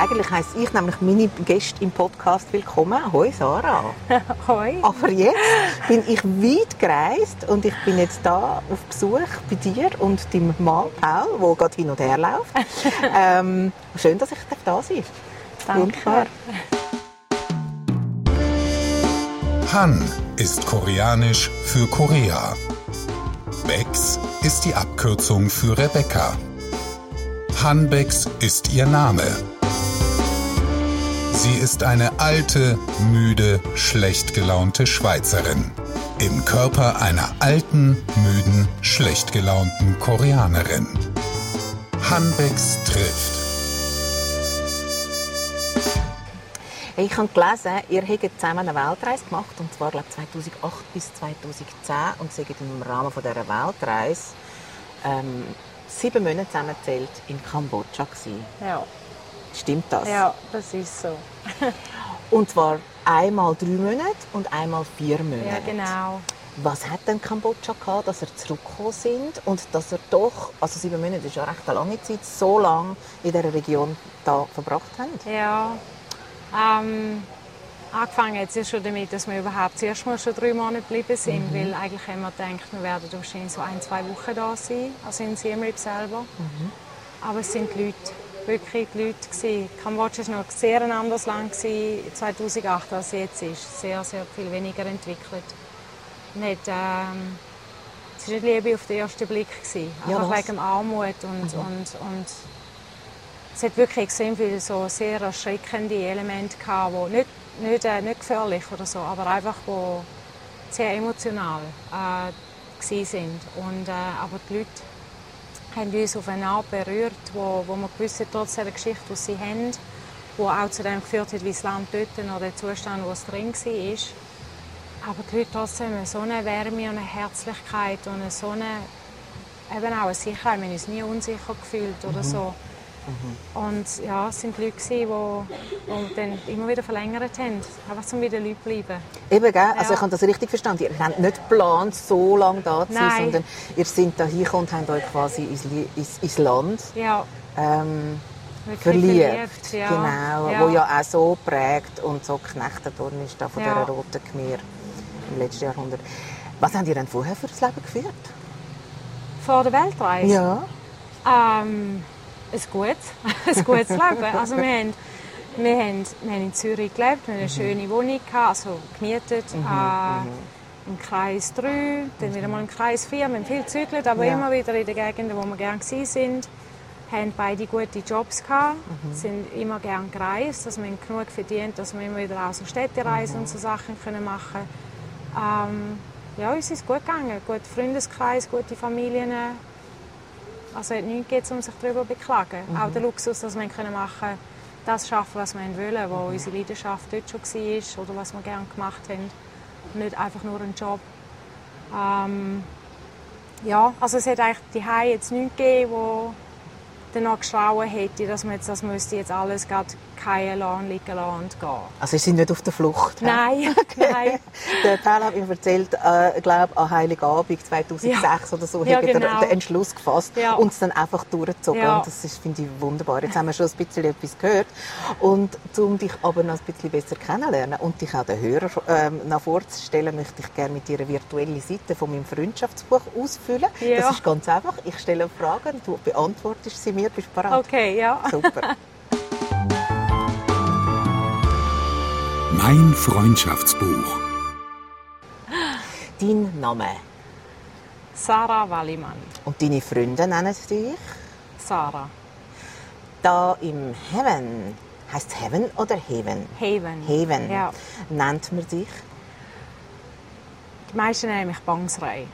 Eigentlich heisst ich nämlich meine Gäste im Podcast willkommen. Hoi Sarah. Hoi. Aber jetzt bin ich weit gereist und ich bin jetzt da auf Besuch bei dir und deinem Mann Paul, der gerade hin und her läuft. ähm, schön, dass ich da sein darf. Danke. Han ist koreanisch für Korea. Bex ist die Abkürzung für Rebecca. Hanbex ist ihr Name. Sie ist eine alte, müde, schlecht gelaunte Schweizerin. Im Körper einer alten, müden, schlecht gelaunten Koreanerin. Hanbex trifft. Ich habe gelesen, ihr habt zusammen eine Weltreise gemacht, und zwar glaube 2008 bis 2010 und seid im Rahmen dieser Weltreise ähm, sieben Monate zusammengezählt in Kambodscha gewesen. Ja. Stimmt das? ja, das ist so. Und zwar einmal drei Monate und einmal vier Monate. Ja, genau. Was hat denn Kambodscha gehabt, dass ihr zurückgekommen sind und dass ihr doch, also sieben Monate ist ja recht eine lange Zeit, so lange in dieser Region da verbracht habt? Ja. Ähm, angefangen hat es schon damit, dass wir überhaupt zuerst mal schon drei Monate geblieben sind, weil eigentlich haben wir gedacht, wir werden wahrscheinlich so ein, zwei Wochen da sein, also in Siem Reap selber. Aber es sind die Leute, wirklich die Leute gewesen. Kambodscha war noch sehr ein anderes Land gewesen, 2008 als jetzt ist. Sehr, sehr viel weniger entwickelt. Nicht, ähm, es war nicht Liebe auf den ersten Blick. Gewesen. Ja, Einfach wegen Armut und, und, und es hat wirklich extrem viele so sehr erschreckende Elemente gehabt, die nicht, nicht, äh, nicht gefährlich oder so, aber einfach wo sehr emotional äh, sind. Und, äh, aber die Leute haben uns auf eine Art berührt, wo, wo wir gewusst trotz der Geschichte, die sie haben, die auch zu dem geführt hat, wie das Land dort oder der Zustand, wo es drin war. Aber die Leute trotzdem so eine Wärme und eine Herzlichkeit und so eine, eben auch eine Sicherheit. Wir haben uns nie unsicher gefühlt oder so. Und ja, es sind Leute, die, die dann immer wieder verlängert haben, einfach zum wieder Leute bleiben. Eben, gell? Also Ja. ich habe das richtig verstanden. Ihr habt nicht geplant, so lange da zu sein, Nein. sondern ihr seid da hingekommen und habt euch quasi ins, ins, ins Land Ja, ähm, wirklich verliebt. ja. Genau, ja. wo ja auch so prägt und so geknechtet worden ist da von Ja. dieser roten Khmer im letzten Jahrhundert. Was habt ihr denn vorher für das Leben geführt? Vor der Weltreise? Ja. Ähm, ein gutes, ein gutes Leben. Also wir haben, wir, haben, wir haben in Zürich gelebt, wir hatten eine schöne Wohnung, gehabt, also gemietet. äh, Im Kreis 3, dann wieder mal im Kreis 4. Wir haben viel gezügelt, aber Ja. immer wieder in den Gegenden, wo wir gerne waren. haben beide gute Jobs gehabt, sind immer gerne gereist, also wir haben genug verdient, dass wir immer wieder auch so Städtereisen und so Sachen können machen. Ähm, ja, uns ist gut gegangen, guter Freundeskreis, gute Familien. Also es hat nichts gegeben, um sich darüber zu beklagen. Auch der Luxus, dass wir können machen das schaffen, was wir wollen, wo unsere Leidenschaft dort schon war oder was wir gerne gemacht haben. Nicht einfach nur ein Job. Ähm, ja, also es hat eigentlich die jetzt nichts gegeben, wo danach geschrauen hätte, dass man jetzt, das müsste jetzt alles gerade lassen und gehen. Also ihr seid nicht auf der Flucht? Nein, nein. Der Paul hat mir erzählt, äh, glaube an Heiligabend 2006 Ja. oder so, Ja, hat er genau. den Entschluss gefasst Ja. und es dann einfach durchgezogen. Ja. Und das ist, finde ich, wunderbar. Jetzt haben wir schon ein bisschen etwas gehört. Und um dich aber noch ein bisschen besser kennenzulernen und dich auch den Hörern ähm, noch vorzustellen, möchte ich gerne mit dir eine virtuelle Seite von meinem Freundschaftsbuch ausfüllen. Ja. Das ist ganz einfach. Ich stelle Fragen, du beantwortest sie mir. Bist du bereit? Okay, ja. Super. Mein Freundschaftsbuch. Dein Name Sarah Wallimann. und deine Freunde nennen dich Sarah. da im Heaven. Heißt Heaven oder Heaven? Haven. Heaven. Ja. Nennt man dich. Die meisten nennen mich Bangsrei.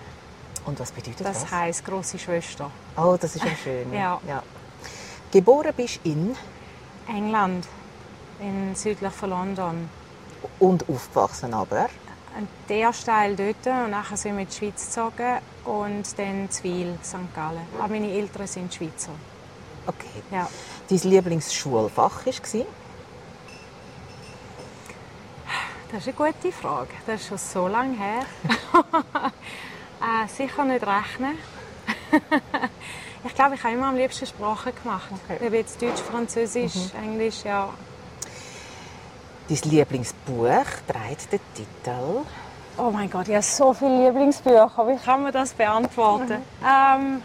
Und was bedeutet das? Das heisst grosse Schwester. Oh, das ist ja schön. Ja. Geboren bist du in England, in südlich von London. Und aufgewachsen aber. Der Teil dort und nachher sind wir in die Schweiz gezogen und dann zu Wil, St. Gallen. Aber meine Eltern sind Schweizer. Okay. Ja. Dein Lieblingsschulfach war? Das ist eine gute Frage. Das ist schon so lange her. äh, sicher nicht rechnen. Ich glaube, ich habe immer am liebsten Sprachen gemacht. Okay. Ob jetzt Deutsch, Französisch, Englisch, ja. Dein Lieblingsbuch trägt den Titel Oh mein Gott, ich habe so viele Lieblingsbücher. Wie kann man das beantworten? Ähm,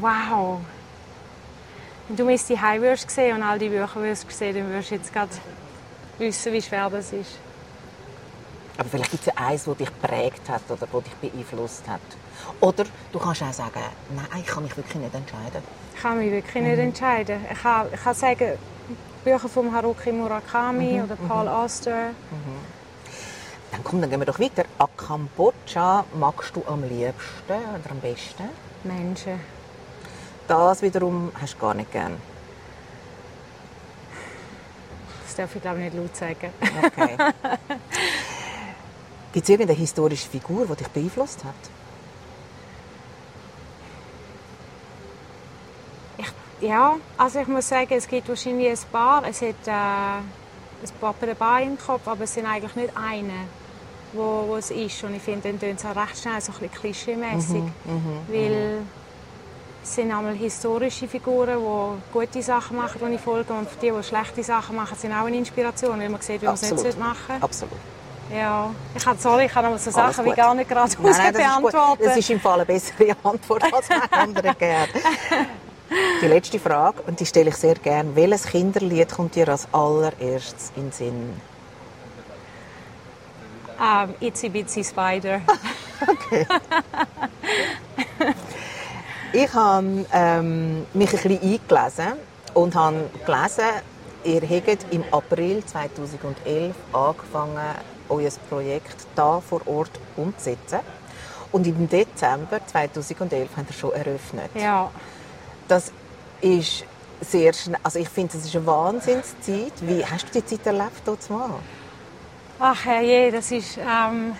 wow. Wenn du mich die würdest sehen und all die Bücher würdest sehen, dann würdest du jetzt gerade wissen, wie schwer das ist. Aber vielleicht gibt es ja eins, das dich geprägt hat oder das dich beeinflusst hat. Oder du kannst auch sagen, nein, ich kann mich wirklich nicht entscheiden. Ich kann mich wirklich nicht entscheiden. Ich kann, ich kann sagen, Bücher von Haruki Murakami oder Paul Auster. Dann komm, dann gehen wir doch weiter. An Kambodscha magst du am liebsten oder am besten? Menschen. Das wiederum hast du gar nicht gern. Das darf ich glaube ich nicht laut sagen. Okay. Gibt es irgendeine historische Figur, die dich beeinflusst hat? Ich, ja, also ich muss sagen, es gibt wahrscheinlich ein paar. Es hat äh, ein paar dabei im Kopf, aber es sind eigentlich nicht eine, wo, wo es ist. Und ich finde, dann tönt es auch recht schnell so ein bisschen klischee-mässig. weil es sind einmal historische Figuren, die gute Sachen machen, die ich folge. Und die, die schlechte Sachen machen, sind auch eine Inspiration, weil man sieht, wie man es nicht machen sollte. Absolut. Ja, ich habe, sorry, ich noch so Alles Sachen wie gut. gar nicht gerade Nein, nein, das ist, gut. beantworten. das ist im Fall eine bessere Antwort als eine andere gern. Die letzte Frage, und die stelle ich sehr gern. Welches Kinderlied kommt dir als allererstes in den Sinn? Ähm, Itsy Bitsy Spider. Ich habe ähm, mich ein bisschen eingelesen und habe gelesen, ihr habt im April 2011 angefangen, euer Projekt da vor Ort umzusetzen. Und im Dezember 2011 habt ihr schon eröffnet. ja. Das ist sehr schnell. Also ich finde, das ist eine Wahnsinnszeit. Wie hast du die Zeit erlebt dort mal? Ach herrje, das ist... Ähm,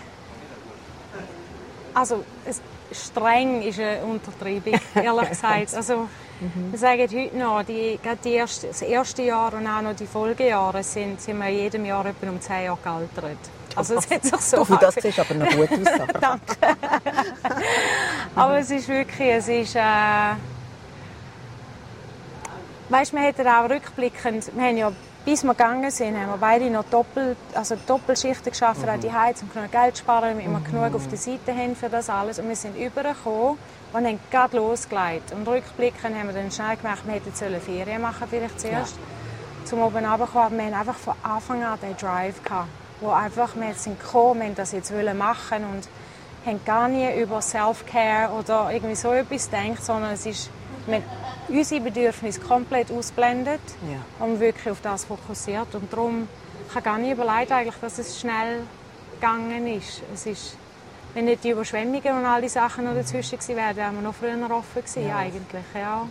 also, es, streng ist eine Untertreibung, ehrlich gesagt. Also, wir sagen heute noch, die, die erste, das erste Jahr und auch noch die Folgejahre sind, sind wir jedem Jahr etwa um 10 Jahre gealtert. Also es hat sich so Du, für das siehst aber noch gut aus. Danke. Aber es ist wirklich, es ist, äh, weißt, wir hätten auch rückblickend, wir haben ja, bis wir gegangen sind, haben wir beide noch Doppel, also Doppelschichten geschafft, auch die Heiz, um genug Geld zu sparen, damit wir genug auf der Seite haben für das alles. Und wir sind übergekommen und haben gerade losgelegt. Und rückblickend haben wir dann schnell gemerkt, wir hätten sollen Ferien machen vielleicht zuerst. Zum oben runterkommen. Aber wir haben einfach von Anfang an den Drive gehabt, wo einfach, wir sind gekommen, wir haben das jetzt wollen machen und haben gar nie über Self-Care oder irgendwie so etwas gedacht, sondern es ist, haben unsere Bedürfnisse komplett ausblendet Ja. und wirklich auf das fokussiert. Und darum ich habe gar nicht überlegt, eigentlich, dass es schnell gegangen ist. Es ist wenn nicht die Überschwemmungen und all die Sachen noch dazwischen gewesen wären, wären wir noch früher offen gewesen, eigentlich. Ja.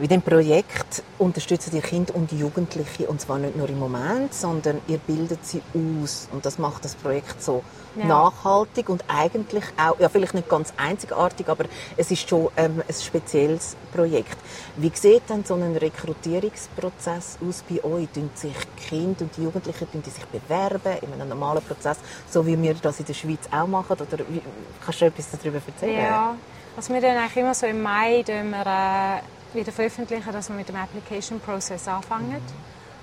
Mit dem Projekt unterstützt ihr Kinder und Jugendliche und zwar nicht nur im Moment, sondern ihr bildet sie aus und das macht das Projekt so Ja. nachhaltig und eigentlich auch, ja vielleicht nicht ganz einzigartig, aber es ist schon ähm, ein spezielles Projekt. Wie sieht denn so ein Rekrutierungsprozess aus bei euch? Tun sich die Kinder und die Jugendlichen tun die sich bewerben in einem normalen Prozess, so wie wir das in der Schweiz auch machen? Oder wie, kannst du etwas darüber erzählen? Ja, also wir dann eigentlich immer so im Mai wir, äh, wieder veröffentlichen, dass wir mit dem Application Process anfangen.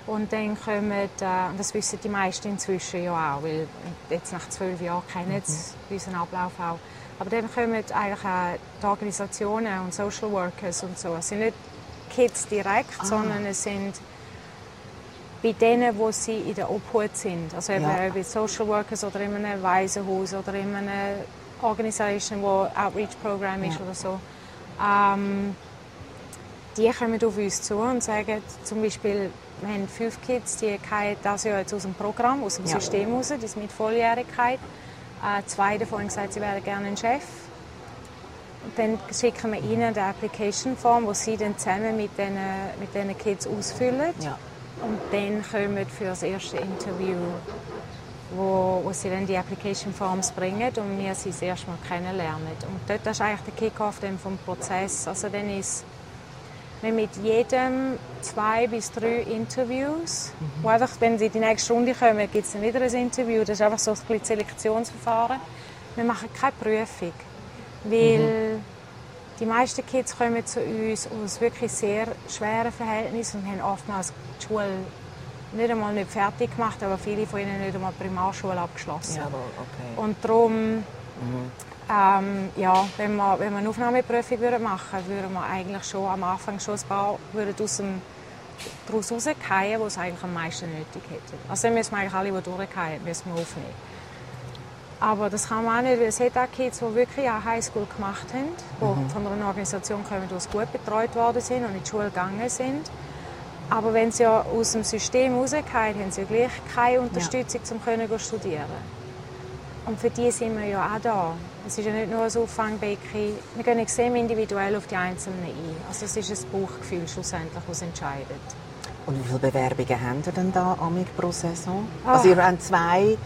Und dann kommen, äh, und das wissen die meisten inzwischen ja auch, weil jetzt nach zwölf Jahren kennen sie unseren Ablauf auch. Aber dann kommen eigentlich auch die Organisationen und Social Workers und so. Es sind nicht Kids direkt, sondern es sind bei denen, wo sie in der Obhut sind. Also eben Ja. bei Social Workers oder in einem Waisenhaus oder in einer Organisation, wo Outreach-Programm ist Ja. oder so. Ähm, die kommen auf uns zu und sagen zum Beispiel, wir haben fünf Kids, die kommen das Jahr jetzt aus dem Programm, aus dem Ja. System raus, die sind mit Volljährigkeit. Äh, zwei davon haben gesagt, sie wären gerne ein Chef. Und dann schicken wir ihnen die Application Form, die sie dann zusammen mit den, mit den Kids ausfüllen. Ja. Und dann kommen für das erste Interview, wo, wo sie dann die Application Forms bringen und wir sie das erste Mal kennenlernen. Und dort ist eigentlich der Kick-off vom Prozess. Also dann ist mit jedem zwei bis drei Interviews, wo einfach, wenn sie in die nächste Runde kommen, gibt es dann wieder ein Interview. Das ist einfach so ein bisschen Selektionsverfahren. Wir machen keine Prüfung, weil die meisten Kids kommen zu uns aus wirklich sehr schweren Verhältnissen und haben oftmals die Schule nicht einmal nicht fertig gemacht, aber viele von ihnen nicht einmal die Primarschule abgeschlossen. Jawohl, okay. Und darum, ähm, ja, wenn wir, wenn wir eine Aufnahmeprüfung würden machen würden, würden wir eigentlich schon am Anfang schon ein paar würden aus dem, daraus rausfallen, die es eigentlich am meisten nötig hätten. Also dann müssen wir eigentlich alle, die durchfallen, müssen wir aufnehmen. Aber das kann man auch nicht, weil es hat auch Kids, die wirklich auch Highschool gemacht haben, die von einer Organisation kommen, die gut betreut worden sind und in die Schule gegangen sind. Aber wenn sie ja aus dem System rausfallen, haben sie ja gleich keine Unterstützung, um können zu studieren. Und für die sind wir ja auch da. Es ist ja nicht nur ein Auffangbecken. Wir gehen extrem individuell auf die Einzelnen ein. Also es ist ein Bauchgefühl schlussendlich, das entscheidet. Und wie viele Bewerbungen haben ihr denn da amig pro Saison? Ah. Also ihr habt zwei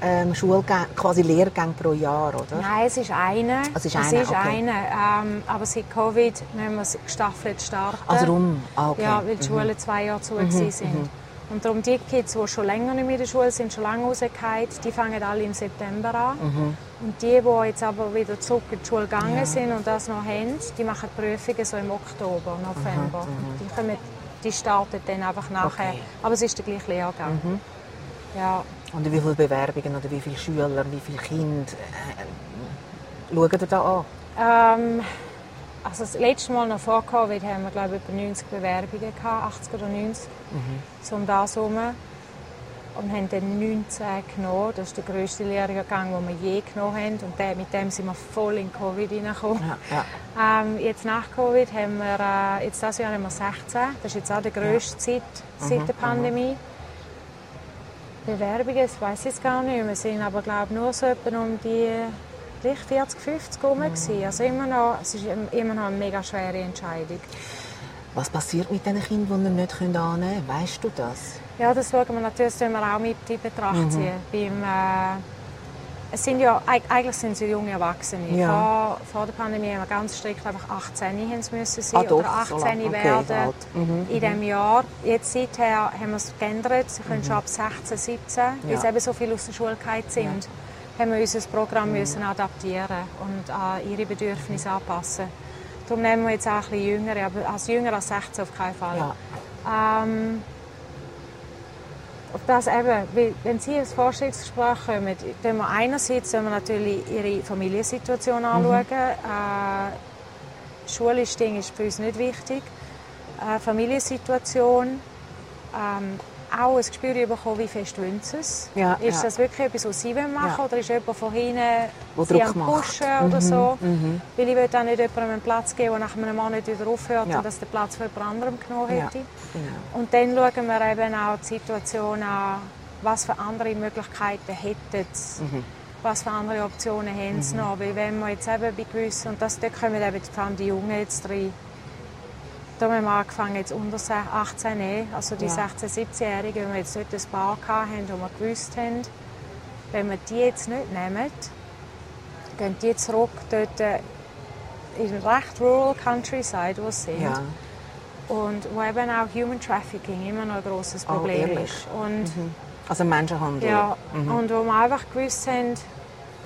ähm, Schulgänge, quasi Lehrgänge pro Jahr, oder? Nein, es ist eine. Es ist es eine, ist okay. eine. Ähm, aber seit Covid müssen wir es gestaffelt starten. Also darum, ah, okay. Ja, weil die Schulen zwei Jahre zu mhm. sind. Und darum die Kids, die schon länger nicht mehr in der Schule sind, schon lange rausgefallen, die fangen alle im September an. Und die, die jetzt aber wieder zurück in die Schule gegangen Ja. sind und das noch haben, die machen die Prüfungen so im Oktober, November. Die, kommen, die starten dann einfach nachher. Okay. Aber es ist der gleiche Lehrgang. Ja. Und wie viele Bewerbungen oder wie viele Schüler, wie viele Kinder äh, schaut ihr da an? Ähm, also das letzte Mal noch vor Covid haben wir glaube ich etwa 90 Bewerbungen gehabt, 80 oder 90, so um das herum. Und haben dann 19 genommen. Das ist der grösste Lehrgang, den wir je genommen haben. Und der, mit dem sind wir voll in Covid hineingekommen. Ja, ja. Ähm, jetzt nach Covid haben wir, äh, jetzt dieses Jahr haben wir 16. Das ist jetzt auch die grösste Zeit seit der Pandemie. Bewerbungen, das weiß ich jetzt gar nicht. Wir sind aber glaube nur so etwa um die gleich 40, 50 herum. gewesen. Also immer noch, es ist immer noch eine mega schwere Entscheidung. Was passiert mit den Kindern, die ihr nicht annehmen könnt? Weißt du das? Ja, das schauen wir natürlich wir auch mit in Betracht ziehen. Beim, äh, es sind ja, eig- eigentlich sind sie junge Erwachsene. Ja. Vor, vor der Pandemie haben wir ganz strikt einfach 18 haben sie müssen sein Ah, doch, oder 18 so. Okay, werden. Mhm, in diesem Jahr. Jetzt seither haben wir es geändert. Sie können schon ab 16, 17, weil Ja. sie eben so viel aus der Schule sind, haben wir unser Programm Mhm. müssen adaptieren und an ihre Bedürfnisse anpassen. Darum nehmen wir jetzt auch ein bisschen jüngere, aber als jünger als 16 auf keinen Fall. Ja. Ähm, das eben, wenn Sie ins Vorstellungsgespräch kommen, dann wir einerseits wir natürlich Ihre Familiensituation anschauen. Äh, schulisches Ding ist für uns nicht wichtig. Äh, Familiensituation, ähm, auch ein Gespür bekommen, wie fest wollen Sie es. Ja, ist ja. das wirklich etwas, was Sie machen wollen, Ja. oder ist jemand von hinten Wo Sie Druck am macht. Pushen oder so? mhm. Weil ich will auch nicht jemandem einen Platz geben, der nach einem Monat wieder aufhört Ja. und dass der Platz von jemand anderem genommen hätte. genau. Und dann schauen wir eben auch die Situation an, was für andere Möglichkeiten hätten sie, Mhm. was für andere Optionen haben sie noch. Weil wenn wir jetzt eben bei gewissen, und das, dort kommen eben vor allem die Jungen jetzt rein, da haben wir angefangen, jetzt unter 18 nehmen, also die Ja. 16-, 17-Jährigen, wenn wir jetzt nicht ein paar hatten, wo wir gewusst haben, wenn wir die jetzt nicht nehmen, gehen die zurück dort äh, in recht rural countryside, wo sie sind. Ja. Und wo eben auch Human Trafficking immer noch ein grosses Oh, Problem ehrlich? ist. Und, Also Menschenhandel. ja, Mhm. und wo wir einfach gewusst haben,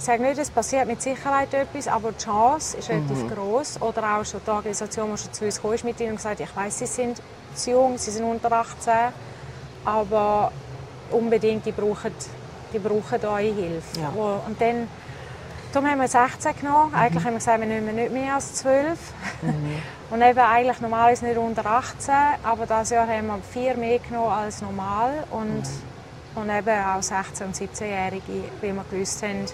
ich sage nicht, es passiert mit Sicherheit etwas, aber die Chance ist relativ Mhm. groß. Oder auch schon die Organisation, die schon zu uns gekommen ist, mit ihnen und gesagt, ich weiß, sie sind zu jung, sie sind unter 18, aber unbedingt, die brauchen, die brauchen eure Hilfe. Ja. Und dann, darum haben wir 16 genommen. Eigentlich haben wir gesagt, wir nehmen nicht mehr als 12. Und eben eigentlich normalerweise nicht unter 18, aber dieses Jahr haben wir vier mehr genommen als normal. Und, und eben auch 16- und 17-Jährige, weil wir gewusst haben,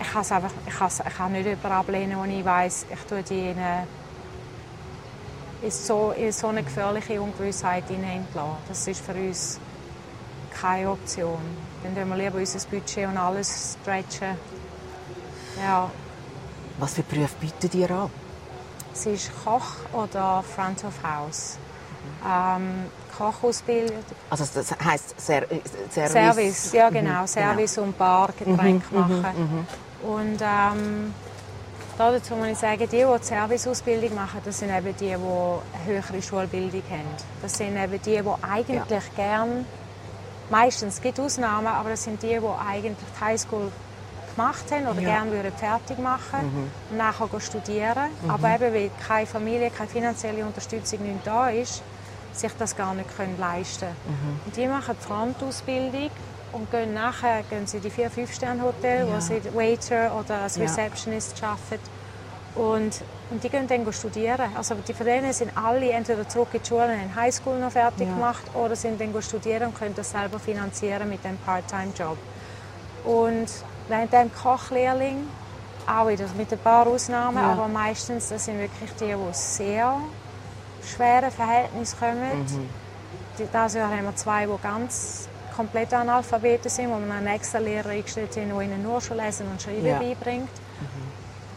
ich kann, es einfach, ich kann, es- ich kann nicht jemanden ablehnen, wo ich weiss, ich tue die in, eine, in, so, in so eine gefährliche Ungewissheit hineinlassen. Das ist für uns keine Option. Dann tun wir lieber unser Budget und alles stretchen. Ja. Was für Berufe bietet ihr an? Sie ist Koch oder Front of House. Ähm, Kochausbildung, Also das heisst Ser Service. Service, ja Mhm, genau, Service und Bar, Getränke machen. Und ähm, dazu muss ich sagen, die, die die Serviceausbildung machen, das sind eben die, die eine höhere Schulbildung haben. Das sind eben die, die eigentlich gern, meistens es gibt Ausnahmen, aber das sind die, die eigentlich die Highschool gemacht haben oder Ja. gerne würden fertig machen und nachher studieren. Aber eben, weil keine Familie, keine finanzielle Unterstützung nicht da ist, sich das gar nicht können leisten Und die machen die Frontausbildung und gehen nachher gehen sie in die 4-5-Sterne-Hotel, Ja. wo sie Waiter oder als Ja. Receptionist arbeiten. Und, und die gehen dann studieren. Also die von denen sind alle entweder zurück in die Schule haben Highschool noch fertig Ja. gemacht oder sind dann studieren und können das selber finanzieren mit dem Part-Time-Job. Und während dem Kochlehrling, auch wieder mit ein paar Ausnahmen, Ja. aber meistens das sind wirklich die, die aus sehr schweren Verhältnissen kommen. Mhm. Die- Dieses Jahr haben wir zwei, die ganz komplett Analphabeten sind, wo wir einen extra Lehrer eingestellt haben, der ihnen nur schon Lesen und Schreiben Ja. beibringt.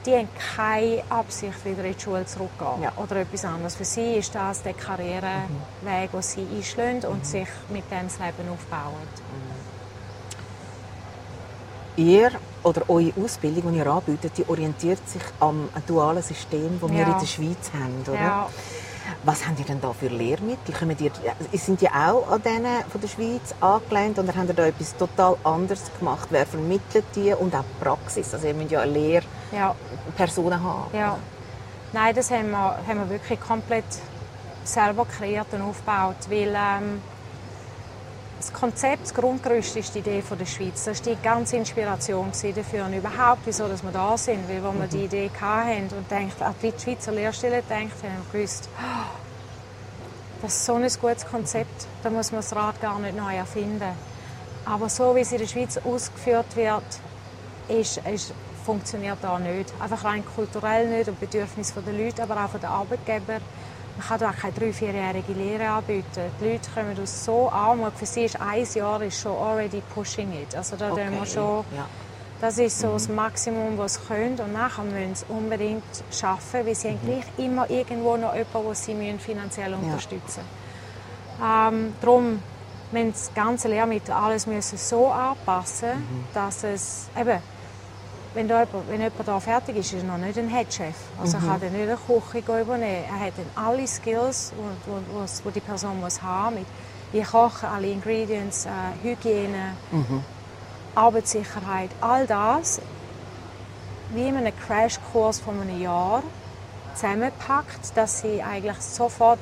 Die haben keine Absicht, wieder in die Schule zurückzugehen Ja. oder etwas anderes. Für sie ist das der Karriereweg, den sie einschlagen und sich mit dem das Leben aufbauen. Ihr oder eure Ausbildung, die ihr anbietet, die orientiert sich am dualen System, das wir Ja. in der Schweiz haben. Oder? Ja. Was habt ihr denn da für Lehrmittel? Kommen ihr, sind die auch an denen von der Schweiz angelehnt oder habt ihr da etwas total anderes gemacht? Wer vermittelt die und auch die Praxis? Also ihr müsst ja eine. Lehrperson haben. Ja. Nein, das haben wir, haben wir wirklich komplett selber kreiert und aufgebaut, weil ähm, das Konzept, das Grundgerüst ist die Idee von der Schweiz. Das war die ganze Inspiration dafür und überhaupt, wieso dass wir da sind. Weil, als wir die Idee hatten und denkt, an die Schweizer Lehrstelle denkt, haben wir gewusst, «Ah, das ist so ein gutes Konzept, da muss man das Rad gar nicht neu erfinden. Aber so, wie es in der Schweiz ausgeführt wird, ist, ist, funktioniert da nicht. Einfach rein kulturell nicht und Bedürfnisse der Leute, aber auch der Arbeitgeber. Man kann da auch keine drei-, vierjährige Lehre anbieten. Die Leute kommen aus so Armut. Für sie ist ein Jahr ist schon already pushing it. Also da Okay. wir schon, Ja. das ist so das Maximum, was sie können. Und nachher müssen sie unbedingt arbeiten, weil sie haben gleich immer irgendwo noch jemanden, den sie müssen finanziell unterstützen ähm, Darum müssen das ganze Lehrmittel alles müssen so anpassen, dass es eben, wenn, da jemand, wenn jemand da fertig ist, ist er noch nicht ein Headchef. Also er kann dann nicht eine Küche übernehmen. Er hat dann alle Skills, die die Person muss haben mit wie kochen, alle Ingredients, äh, Hygiene, Arbeitssicherheit, all das wie in einem Crashkurs von einem Jahr zusammenpackt, dass sie eigentlich sofort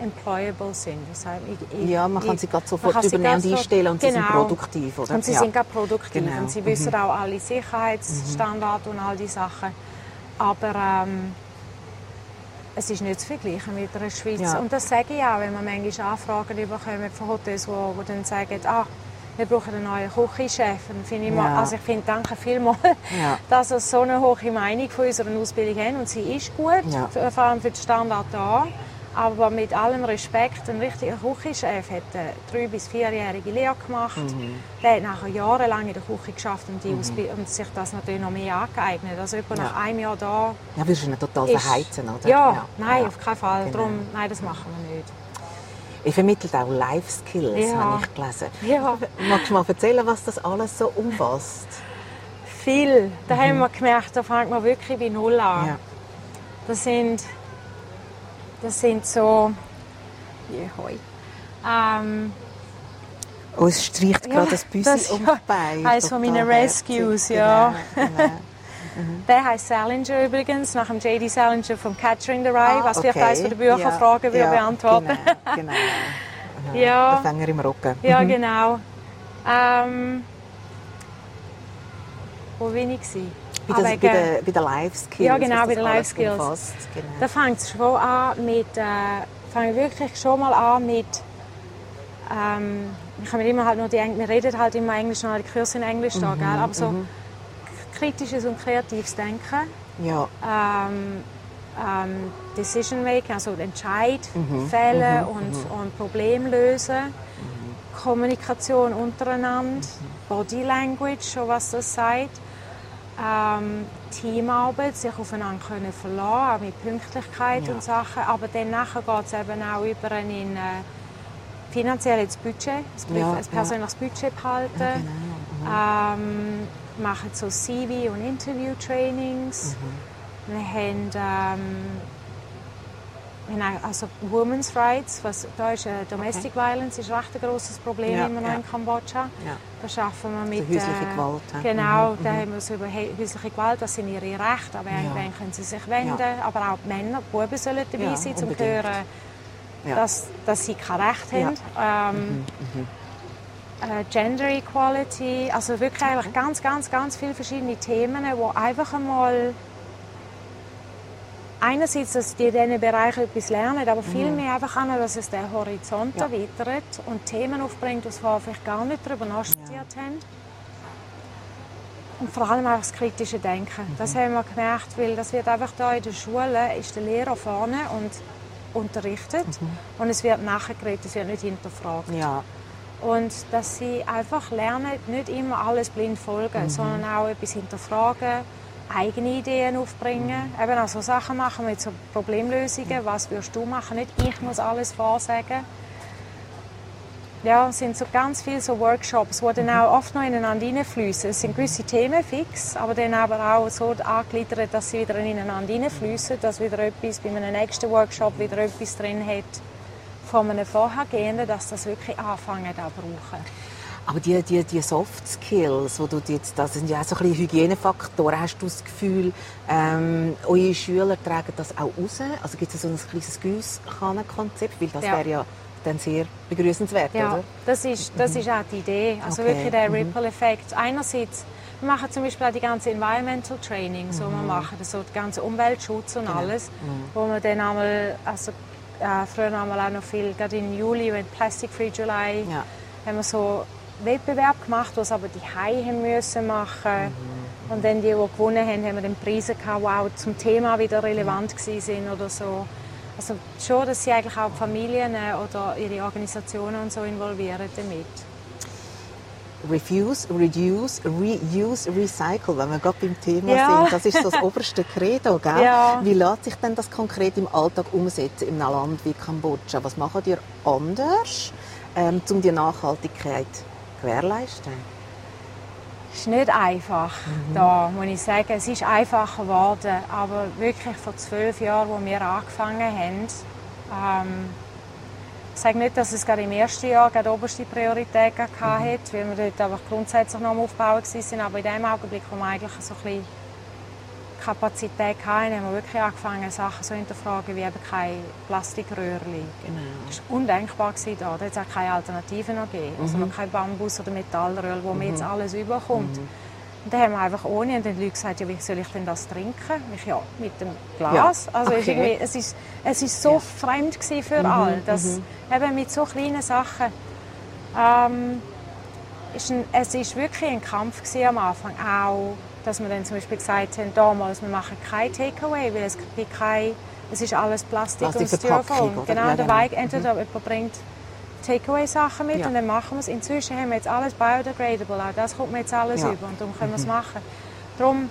employable sind. Das heißt, ich, ich, Ja, man kann sie gerade sofort übernehmen und einstellen und sie sind Genau. produktiv, oder? Und sie Ja. sind gerade produktiv Genau. und sie wissen auch alle Sicherheitsstandards und all die Sachen. Aber ähm, es ist nicht zu vergleichen mit der Schweiz. Ja. Und das sage ich auch, wenn man manchmal Anfragen bekommen von Hotels, wo, wo dann sagen, ah, wir brauchen einen neuen Küchenchef. Dann finde ich, mal, Ja. also ich finde, danke vielmals, Ja. dass Sie so eine hohe Meinung von unserer Ausbildung haben. Und sie ist gut, Ja. vor allem für den Standard da. Aber mit allem Respekt, ein richtiger Küchenchef hat eine drei- bis vierjährige Lehre gemacht. Mhm. Der hat nachher jahrelang in der Küche geschafft und, die Ausbi- und sich das natürlich noch mehr angeeignet. Also jemand Ja. nach einem Jahr da Ja, würdest du ihn total ist... verheizen, oder? Ja, nein, Ja. auf keinen Fall. Genau. Darum, nein, das machen wir nicht. Ich vermittle auch Life Skills, Ja. habe ich gelesen. Ja, Magst du mal erzählen, was das alles so umfasst? viel. Da haben wir gemerkt, da fängt man wirklich bei Null an. Mhm. Ja. Das sind, das sind so... Je, hoi. Ähm, Oh, es streicht Ja, gerade das das- um ja, die Beine. eines von meinen herzig. Rescues, ja. Genau, genau. der heißt Salinger übrigens, nach dem J.D. Salinger vom Catching the Rye, Ah, was vielleicht okay. eines der Bücher Ja, ja, beantworten. Genau, genau. Ja. Der Fänger im Rücken. Ja, Mhm. genau. Ähm, wo bin ich? gewesen? Bei, Ah, der, wegen- bei, der, bei den Life Skills. Ja, genau, bei das den Life Skills. umfasst, Genau. Da fängt es schon an mit, äh, fange ich wirklich schon mal an mit, ähm, ich habe immer halt nur die, wir reden halt immer Englisch, noch die Kurse in Englisch da, Mhm, gell? aber so kritisches und kreatives Denken, ja, ähm, ähm, Decision Making, also Entscheid Mhm, fällen und, und Problem lösen, Kommunikation untereinander, Body Language, schon was das sagt, ähm, Teamarbeit, sich aufeinander können verlassen, auch mit Pünktlichkeit Ja. und Sachen, aber dann nachher geht es eben auch über in äh, finanzielles Budget, ein, Ja, ein ja. persönliches Budget behalten. genau. Ähm, machen so CV- und Interview-Trainings. Mhm. Wir haben ähm, also Women's Rights, was, da ist äh, Domestic okay. Violence ist recht ein großes Problem ja, immer noch ja. in Kambodscha. Ja. Da schaffen wir mit also häusliche äh, Gewalt. Genau, mhm. da mhm. haben wir so über häusliche Gewalt, das sind ihre Rechte, aber irgendwann können sie sich wenden, aber auch die Männer, die Buben sollen dabei sein, um zu hören, dass, dass sie kein Recht haben. Ähm, mhm. Mhm. Äh, Gender Equality, also wirklich eigentlich ganz, ganz, ganz viele verschiedene Themen, die einfach einmal einerseits, dass die in diesen Bereichen etwas lernen, aber vielmehr mhm. einfach auch, dass es den Horizont ja. erweitert und Themen aufbringt, die wir vielleicht gar nicht darüber nachgedacht ja. haben. Und vor allem auch das kritische Denken. Mhm. Das haben wir gemerkt, weil das wird einfach da in der Schule, ist der Lehrer vorne und unterrichtet mhm. und es wird nachgeredet, es wird nicht hinterfragt. Ja. Und dass sie einfach lernen, nicht immer alles blind folgen, mhm. sondern auch etwas hinterfragen, eigene Ideen aufbringen. Mhm. Eben auch so Sachen machen mit so Problemlösungen. Was würdest du machen? Nicht ich muss alles vorsagen. Ja, es sind so ganz viele so Workshops, die dann auch oft noch ineinander hineinfließen. Es sind gewisse Themen fix, aber dann aber auch so angegliedert, dass sie wieder ineinander hineinfließen, dass wieder etwas bei einem nächsten Workshop wieder etwas drin hat von einem vorhergehenden, dass das wirklich anfangen zu brauchen. Aber die, die, die Soft Skills, wo du jetzt, das sind ja auch so ein bisschen Hygienefaktoren. Hast du das Gefühl, ähm, eure Schüler tragen das auch raus? Also gibt es so ein kleines Gießkannenkonzept? Weil das ja. wäre ja dann sehr begrüßenswert, ja, oder? das ist, das mhm. ist auch die Idee. Also okay. wirklich der mhm. Ripple-Effekt. Einerseits, wir machen zum Beispiel auch die ganze Environmental Training, so mhm. wir machen, so den ganzen Umweltschutz und genau. alles, mhm. wo wir dann einmal, also äh, früher einmal auch noch viel, gerade im Juli, wenn Plastic Free July, ja. haben wir so Wettbewerb gemacht, was aber die Haie müssen machen. Mhm. Und dann die, die gewonnen haben, haben wir dann Preise gehabt, die auch zum Thema wieder relevant ja. sind oder so. Also schon, dass sie eigentlich auch die Familien äh, oder ihre Organisationen und so involvieren damit. Refuse, Reduce, Reuse, Recycle, wenn wir gerade beim Thema ja. sind. Das ist so das oberste Credo, gell? Ja. Wie lässt sich denn das konkret im Alltag umsetzen in einem Land wie Kambodscha? Was machen ihr anders, ähm, um die Nachhaltigkeit gewährleisten? Es ist nicht einfach, mhm. da muss ich sagen. Es ist einfacher geworden, aber wirklich vor zwölf Jahren, als wir angefangen haben, ähm, ich sage nicht, dass es gerade im ersten Jahr die oberste Priorität hatte, mhm. weil wir dort einfach grundsätzlich noch am Aufbauen waren, aber in dem Augenblick, wo wir eigentlich so ein bisschen Kapazität hatten, haben wir wirklich angefangen, Sachen zu hinterfragen, wie eben kein Plastikröhrchen. Genau. Das war undenkbar da. Da hat es auch keine Alternativen noch gegeben. Also mhm. Also noch kein Bambus- oder Metallröhrchen, wo mhm. man jetzt alles überkommt. Mhm. Und dann haben wir einfach ohne, und dann die Leute gesagt, ja, wie soll ich denn das trinken? Ich, ja, mit dem Glas. Ja. Also okay. es, ist, es ist so ja. fremd für mhm. alle, dass mhm. eben mit so kleinen Sachen ähm, ist ein, es ist wirklich ein Kampf am Anfang, auch dass wir dann zum Beispiel gesagt haben, damals, wir machen kein Takeaway, weil es gibt kein, es ist alles Plastik, Plastik und Styrofoam. Genau, ja, der genau. entweder mhm. jemand bringt Takeaway-Sachen mit ja. und dann machen wir es. Inzwischen haben wir jetzt alles biodegradable, auch das kommt mir jetzt alles ja. über und darum können wir es mhm. machen. Darum,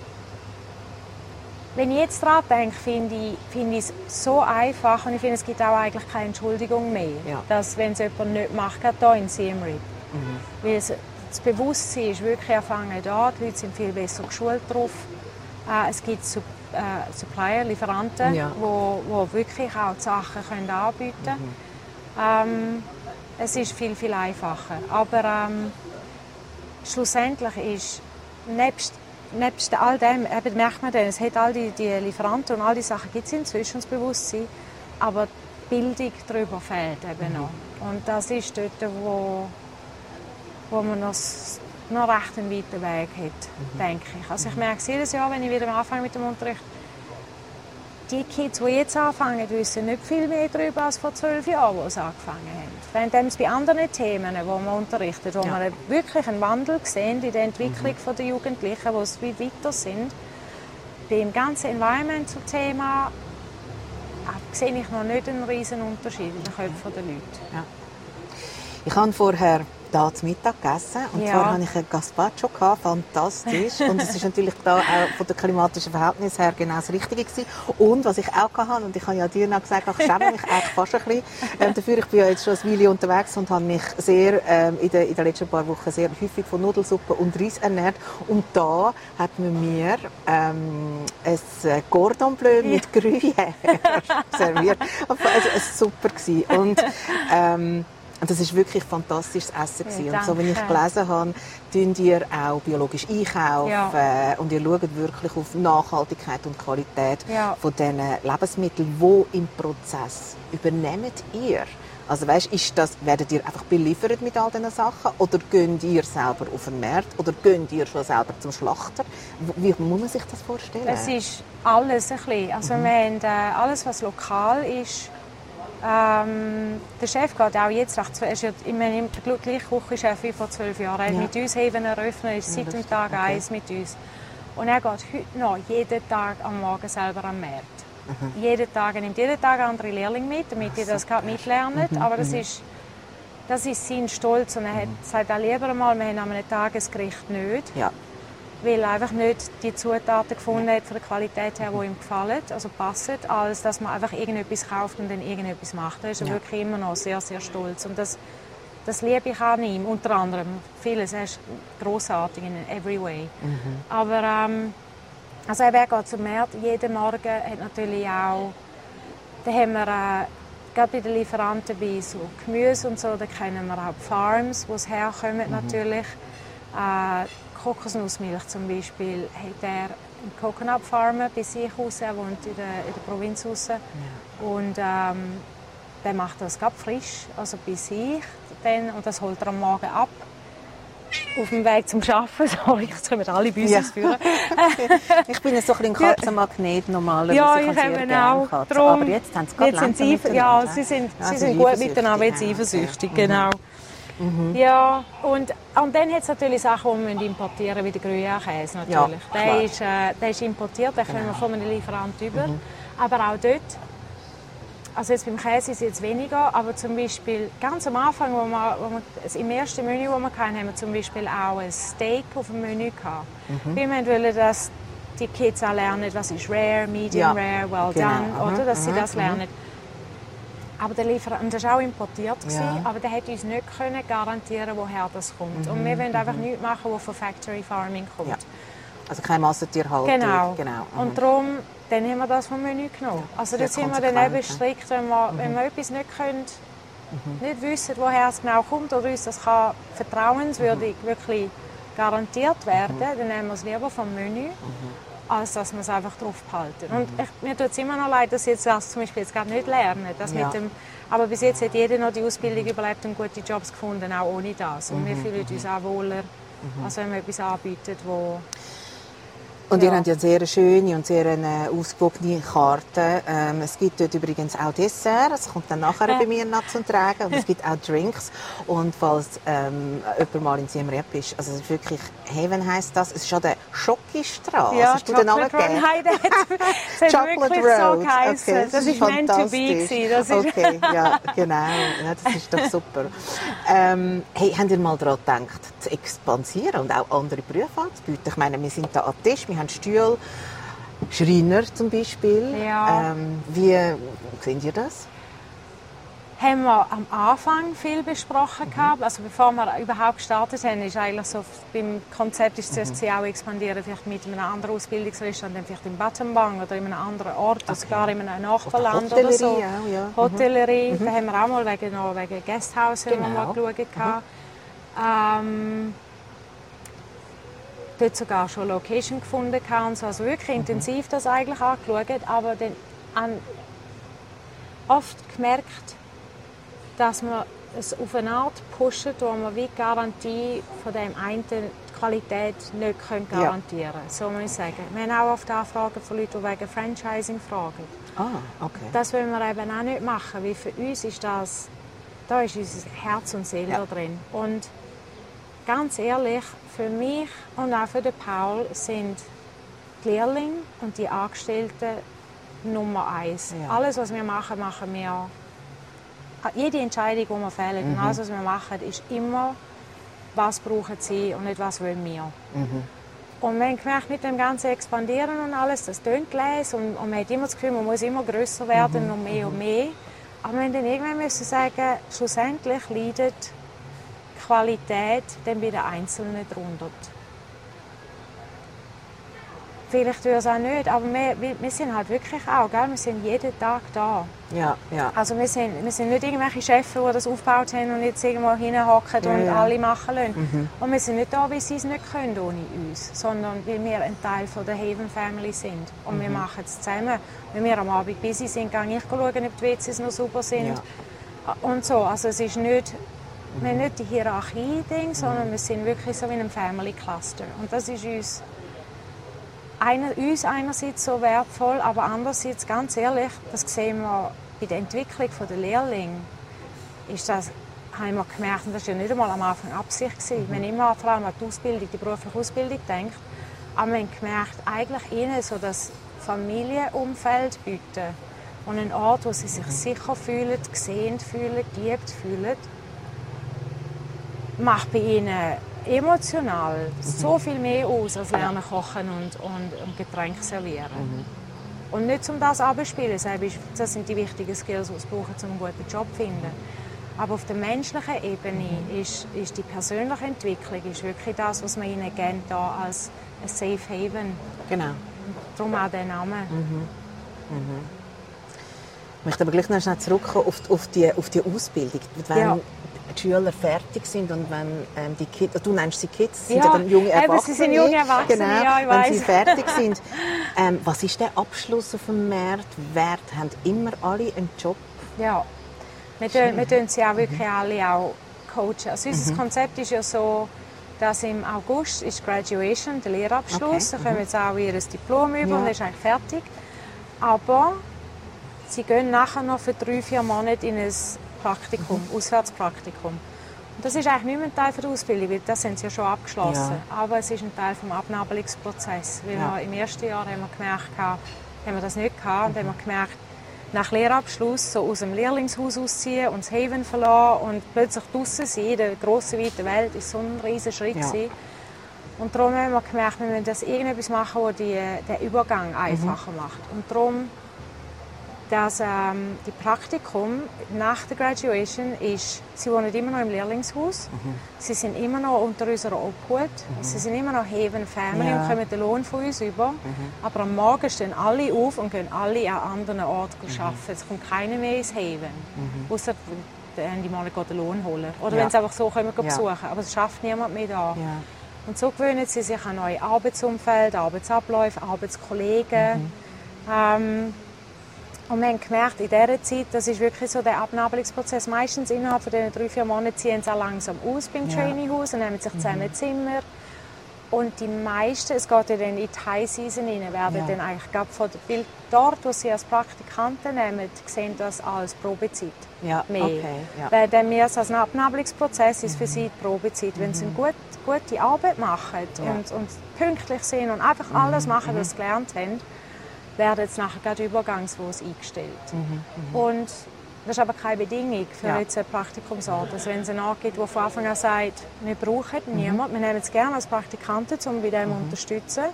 wenn ich jetzt daran denke, finde ich, find ich es so einfach und ich finde, es gibt auch eigentlich keine Entschuldigung mehr, ja. dass wenn es jemand nicht macht, gerade hier in Siem Reap. Mhm. Weil es, das Bewusstsein ist wirklich erfangen da, die Leute sind viel besser geschult drauf. Äh, es gibt äh, Supplier, Lieferanten, die ja. wo, wo wirklich auch die Sachen können anbieten können. Mhm. Ähm, es ist viel, viel einfacher. Aber ähm, schlussendlich ist, nebst, nebst all dem, eben merkt man dann, es hat all die, die Lieferanten und all die Sachen gibt es inzwischen, das Bewusstsein, aber die Bildung darüber fehlt eben noch. Und das ist dort, wo, wo man noch, noch recht einen weiten Weg hat, mhm. denke ich. Also ich merke es jedes Jahr, wenn ich wieder anfange mit dem Unterricht, die Kids, die jetzt anfangen, wissen nicht viel mehr darüber als vor zwölf Jahren, als sie angefangen haben. Während es bei anderen Themen, die man unterrichtet, wo ja. man wirklich einen Wandel sehen in der Entwicklung mhm. der Jugendlichen, wo sie weiter sind, beim ganzen Environmental-Thema sehe ich noch nicht einen riesen Unterschied in den Köpfen der Leute. Ja. Ich habe vorher da zu Mittag gegessen. Und Ja. zwar hatte ich ein Gazpacho, gehabt, fantastisch. Und es ist natürlich da auch von den klimatischen Verhältnissen her genau das Richtige gewesen. Und was ich auch hatte, und ich habe ja dir noch gesagt, ich schäme mich eigentlich fast ein bisschen ähm, dafür. Ich bin ja jetzt schon ein Weile unterwegs und habe mich sehr, ähm, in, den, in den letzten paar Wochen sehr häufig von Nudelsuppe und Reis ernährt. Und da hat man mir ähm, ein äh, Cordon Bleu mit Gruyère serviert. Also es war super. Gewesen. Und, ähm, und das ist wirklich fantastisches Essen. gewesen. und so, wie ich gelesen habe, tun ihr auch biologisch einkaufen Ja. und ihr schaut wirklich auf Nachhaltigkeit und Qualität Ja. von diesen Lebensmitteln, wo im Prozess übernehmt ihr? Also weißt, ist das, werdet ihr einfach beliefert mit all diesen Sachen oder gönnt ihr selber auf den Markt oder gönnt ihr schon selber zum Schlachter? Wie muss man sich das vorstellen? Es ist alles ein bisschen. Also wir haben äh, alles, was lokal ist. Ähm, der Chef geht auch jetzt nach zwölf, er ist ja immer im gleich Küchenchef wie vor zwölf Jahren. Er hat Ja. mit uns Haven eröffnet, ist seit dem. Tag Okay. eins mit uns. Und er geht heute noch jeden Tag am Morgen selber am Markt. Jeden Tag, er nimmt jeden Tag andere Lehrlinge mit, damit die das gerade mitlernen. Aber das ist, das ist sein Stolz. Und er hat, sagt auch lieber einmal, wir haben an einem Tagesgericht nicht ja. Weil einfach nicht die Zutaten gefunden hat von der Qualität her, die ihm gefallen, also passen, als dass man einfach irgendetwas kauft und dann irgendetwas macht. Da ist er Ja. wirklich immer noch sehr, sehr stolz. Und das, das liebe ich an ihm, unter anderem. Vieles, er ist grossartig in every way. Aber ähm, also er geht zum Markt jeden Morgen, hat natürlich auch, da haben wir äh, gerade bei den Lieferanten bei so Gemüse und so, da kennen wir auch die Farms, wo es herkommt natürlich. Äh, Kokosnussmilch zum Beispiel hat er einen Coconut Farmer bei sich raus, er wohnt in der, in der Provinz raus. Und ähm, der macht das ganz frisch, also bei sich. Dann, und das holt er am Morgen ab. Auf dem Weg zum Arbeiten. Sorry, jetzt können wir alle bei uns Ja. Führen. Ich bin so ein bisschen Katzenmagnet normalerweise. Ja, ich ich eben auch. Katzen. Drum- Aber jetzt haben sie gerade Jetzt sind sie, ja, sie sind, Ja, sie sind gut miteinander, jetzt ja, eifersüchtig, okay. Genau. Ja, und, und dann hat es natürlich Sachen, die wir importieren müssen, wie der Gruyère-Käse natürlich. Ja, der, ist, äh, der ist importiert, den können wir von einem Lieferanten über. Aber auch dort, also jetzt beim Käse ist es jetzt weniger, aber zum Beispiel ganz am Anfang, wo wir, wo wir, im ersten Menü, das wir hatten, haben wir zum Beispiel auch ein Steak auf dem Menü gehabt. Weil wir wollten, dass die Kids auch lernen, was ist rare, medium Ja, rare, well genau. done, oder? dass sie aha, das lernen. Aber der Lieferant, das war auch importiert, gewesen, Ja. aber der hat uns nicht können garantieren woher das kommt. Und Mhm, wir wollen einfach nichts machen, was von Factory Farming kommt. Ja. Also keine Massentierhaltung. Genau. genau. Mhm. Und darum dann haben wir das vom Menü genommen. Also Sehr da sind wir dann eben strikt, wenn wir, wenn wir etwas nicht können, nicht wissen, woher es genau kommt oder uns das kann vertrauenswürdig wirklich garantiert werden, dann nehmen wir es lieber vom Menü, als dass wir es einfach drauf behalten. Und ich, mir tut es immer noch leid, dass jetzt das zum Beispiel jetzt gerade nicht lernen. Das Ja. mit dem, aber bis jetzt hat jeder noch die Ausbildung überlebt und gute Jobs gefunden, auch ohne das. Und wir fühlen uns auch wohler, als wenn wir etwas anbieten, wo Und ihr Ja. habt ja sehr schöne und sehr eine ausgewogene Karte. Ähm, es gibt dort übrigens auch Dessert, das kommt dann nachher bei mir noch zum Tragen. Und es gibt auch Drinks. Und falls ähm, jemand mal in Siem Reap ist, also es ist wirklich, Heaven heisst das, es ist schon der Schokistraße. Ja, Hast du den Namen gegeben? Nein, das Chocolate wirklich so Road. geheißen. Okay, das ist war meant to be. Das ist Okay, ja, genau. Ja, das ist doch super. Ähm, hey, habt ihr mal daran gedacht, zu expandieren und auch andere Berufe anzubieten? Ich meine, wir sind da am Tisch, wir haben Stühle, Schreiner zum Beispiel. Ja. Ähm, wie seht ihr das? haben wir am Anfang viel besprochen gehabt. Also bevor wir überhaupt gestartet haben, ist eigentlich so beim Konzept ist zuerst mhm. auch expandieren, vielleicht mit einem anderen Ausbildungsrestaurant, dann vielleicht in Battambang oder in einem anderen Ort, oder sogar in einem Nachbarland oder, Hotellerie so. auch, ja. Mhm. Hotellerie, da haben wir auch mal wegen, wegen Guesthouse wir Genau. mal geschaut. gehabt. Ähm, dort sogar schon Location gefunden und so. Also wirklich Mhm. intensiv das eigentlich angeschaut, aber dann an, oft gemerkt, dass man es auf eine Art pushen, wo man wie Garantie von dem einen die Qualität nicht können Ja. garantieren können. So muss ich sagen. Wir haben auch oft Anfragen von Leuten, die wegen Franchising fragen. Ah, okay. Das wollen wir eben auch nicht machen, weil für uns ist das, da ist unser Herz und Seele Ja. drin. Und ganz ehrlich, für mich und auch für den Paul sind die Lehrlinge und die Angestellten Nummer eins. Ja. Alles, was wir machen, machen wir. Jede Entscheidung, die wir fällen Mhm. alles, was wir machen, ist immer was brauchen sie und nicht, was wollen wir. Und wir haben gemerkt, mit dem ganzen Expandieren und alles, das tönt leise und, und man hat immer das Gefühl, man muss immer größer werden und mehr und mehr. Aber wir haben dann irgendwann müssen sagen, schlussendlich leidet Qualität dann bei den Einzelnen darunter. Vielleicht tun es auch nicht, aber wir, wir, sind halt wirklich auch, gell? wir sind jeden Tag da. Ja, ja. Also wir sind, wir sind nicht irgendwelche Chefs, die das aufgebaut haben und jetzt irgendwo hinhocken Ja, und ja. alle machen lassen. Und wir sind nicht da, weil sie es nicht können ohne uns, sondern weil wir ein Teil von der Haven Family sind. Und wir machen es zusammen. Wenn wir am Abend busy sind, gehe ich schauen, ob die WCs noch super sind. Und so, also es ist nicht, wir haben nicht die Hierarchie-Ding, sondern wir sind wirklich so wie in einem Family Cluster. Und das ist uns einer, uns einerseits so wertvoll, aber andererseits, ganz ehrlich, das sehen wir bei der Entwicklung der Lehrlinge, ist das, haben wir gemerkt, und das war ja nicht einmal am Anfang Absicht. Gewesen. Wir haben immer vor allem an die Ausbildung, die berufliche Ausbildung gedacht, aber wir haben gemerkt, eigentlich ihnen so das Familienumfeld bieten und einen Ort, wo sie sich sicher fühlen, gesehen fühlen, geliebt fühlen, macht bei ihnen emotional so viel mehr aus als lernen kochen und, und, und Getränke servieren. Und nicht um das abzuspielen, das sind die wichtigen Skills, die es brauchen, um einen guten Job zu finden. Aber auf der menschlichen Ebene ist, ist die persönliche Entwicklung ist wirklich das, was man ihnen gerne da als ein Safe Haven. Genau. Darum auch der Name. Ich möchte aber gleich noch schnell zurückkommen auf die, auf die, auf die Ausbildung. Wenn Ja. Die Schüler fertig sind und wenn ähm, die Kids, du nennst sie Kids, sind Ja, ja dann junge eben, sie Erwachsene. sind junge Erwachsene, genau, ja, ich Wenn sie weiss. fertig sind. Ähm, was ist der Abschluss auf dem Markt wert? Haben immer alle einen Job? Ja, wir tun, wir tun sie auch wirklich alle auch coachen. Also unser Konzept ist ja so, dass im August ist Graduation, der Lehrabschluss. Okay, Da kommen jetzt auch ihr Diplom über Ja. und das ist eigentlich fertig. Aber sie gehen nachher noch für drei, vier Monate in ein Praktikum, Auswärtspraktikum. Und das ist eigentlich nicht mehr ein Teil der Ausbildung, weil das haben sie ja schon abgeschlossen. Aber es ist ein Teil des Abnabelungsprozesses. Weil Ja. im ersten Jahr haben wir gemerkt, haben wir das nicht gehabt und haben wir gemerkt, nach Lehrabschluss so aus dem Lehrlingshaus ausziehen und das Haven verlassen und plötzlich draußen sein in der grossen, weiten Welt, ist so ein riesiger Schritt. Ja. gewesen. Und darum haben wir gemerkt, wir müssen das irgendetwas machen, das die, den Übergang einfacher macht. Und darum, dass ähm, die Praktikum nach der Graduation ist, sie wohnen immer noch im Lehrlingshaus, sie sind immer noch unter unserer Obhut, sie sind immer noch Haven Family Ja. und kommen den Lohn von uns über. Aber am Morgen stehen alle auf und gehen alle an anderen Orten arbeiten. Es kommt keiner mehr ins Haven, außer wenn die mal den Lohn holen. Oder Ja. wenn sie einfach so kommen, gehen Ja. besuchen. Aber es schafft niemand mehr da. Ja. Und so gewöhnen sie sich an neue Arbeitsumfeld, Arbeitsabläufe, Arbeitskollegen. Ähm, und wir haben gemerkt, in dieser Zeit, das ist wirklich so der Abnabelungsprozess. Meistens innerhalb von diesen drei, vier Monaten ziehen sie auch langsam aus beim Ja. Traineehaus und nehmen sich zusammen Zimmer. Und die meisten, es geht ja dann in die High Season rein, werden Ja. dann eigentlich gerade von der Bild dort, wo sie als Praktikanten nehmen, sehen das als Probezeit. Ja, Mehr. okay, ja. Weil dann wir es als ein Abnabelungsprozess ist für sie die Probezeit. Wenn sie eine gut, gute Arbeit machen Ja. und, und pünktlich sind und einfach alles machen, was sie gelernt haben, werden sie nachher gerade übergangslos eingestellt. Und das ist aber keine Bedingung für Ja. jetzt einen Praktikumsort. Also wenn es einen Ort gibt, der von Anfang an sagt, wir brauchen niemanden, wir nehmen es gerne als Praktikanten, um bei dem zu unterstützen,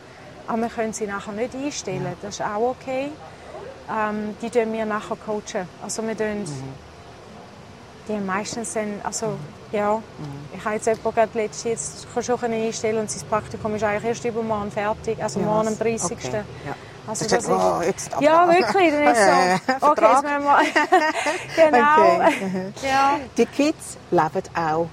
aber wir können sie nachher nicht einstellen. Das ist auch okay. Ähm, die coachen wir nachher coachen. Also wir tun die haben meistens dann, also ja, ich habe jetzt jemanden gerade letztens jetzt können einstellen und sein Praktikum ist eigentlich erst übermorgen fertig, also Ja, morgen am okay, 30. ja. Also Das ist oh, jetzt ja, wirklich, dann ist ja, so, okay, Vertrag. jetzt müssen wir, genau, Okay. ja. Die Kids leben auch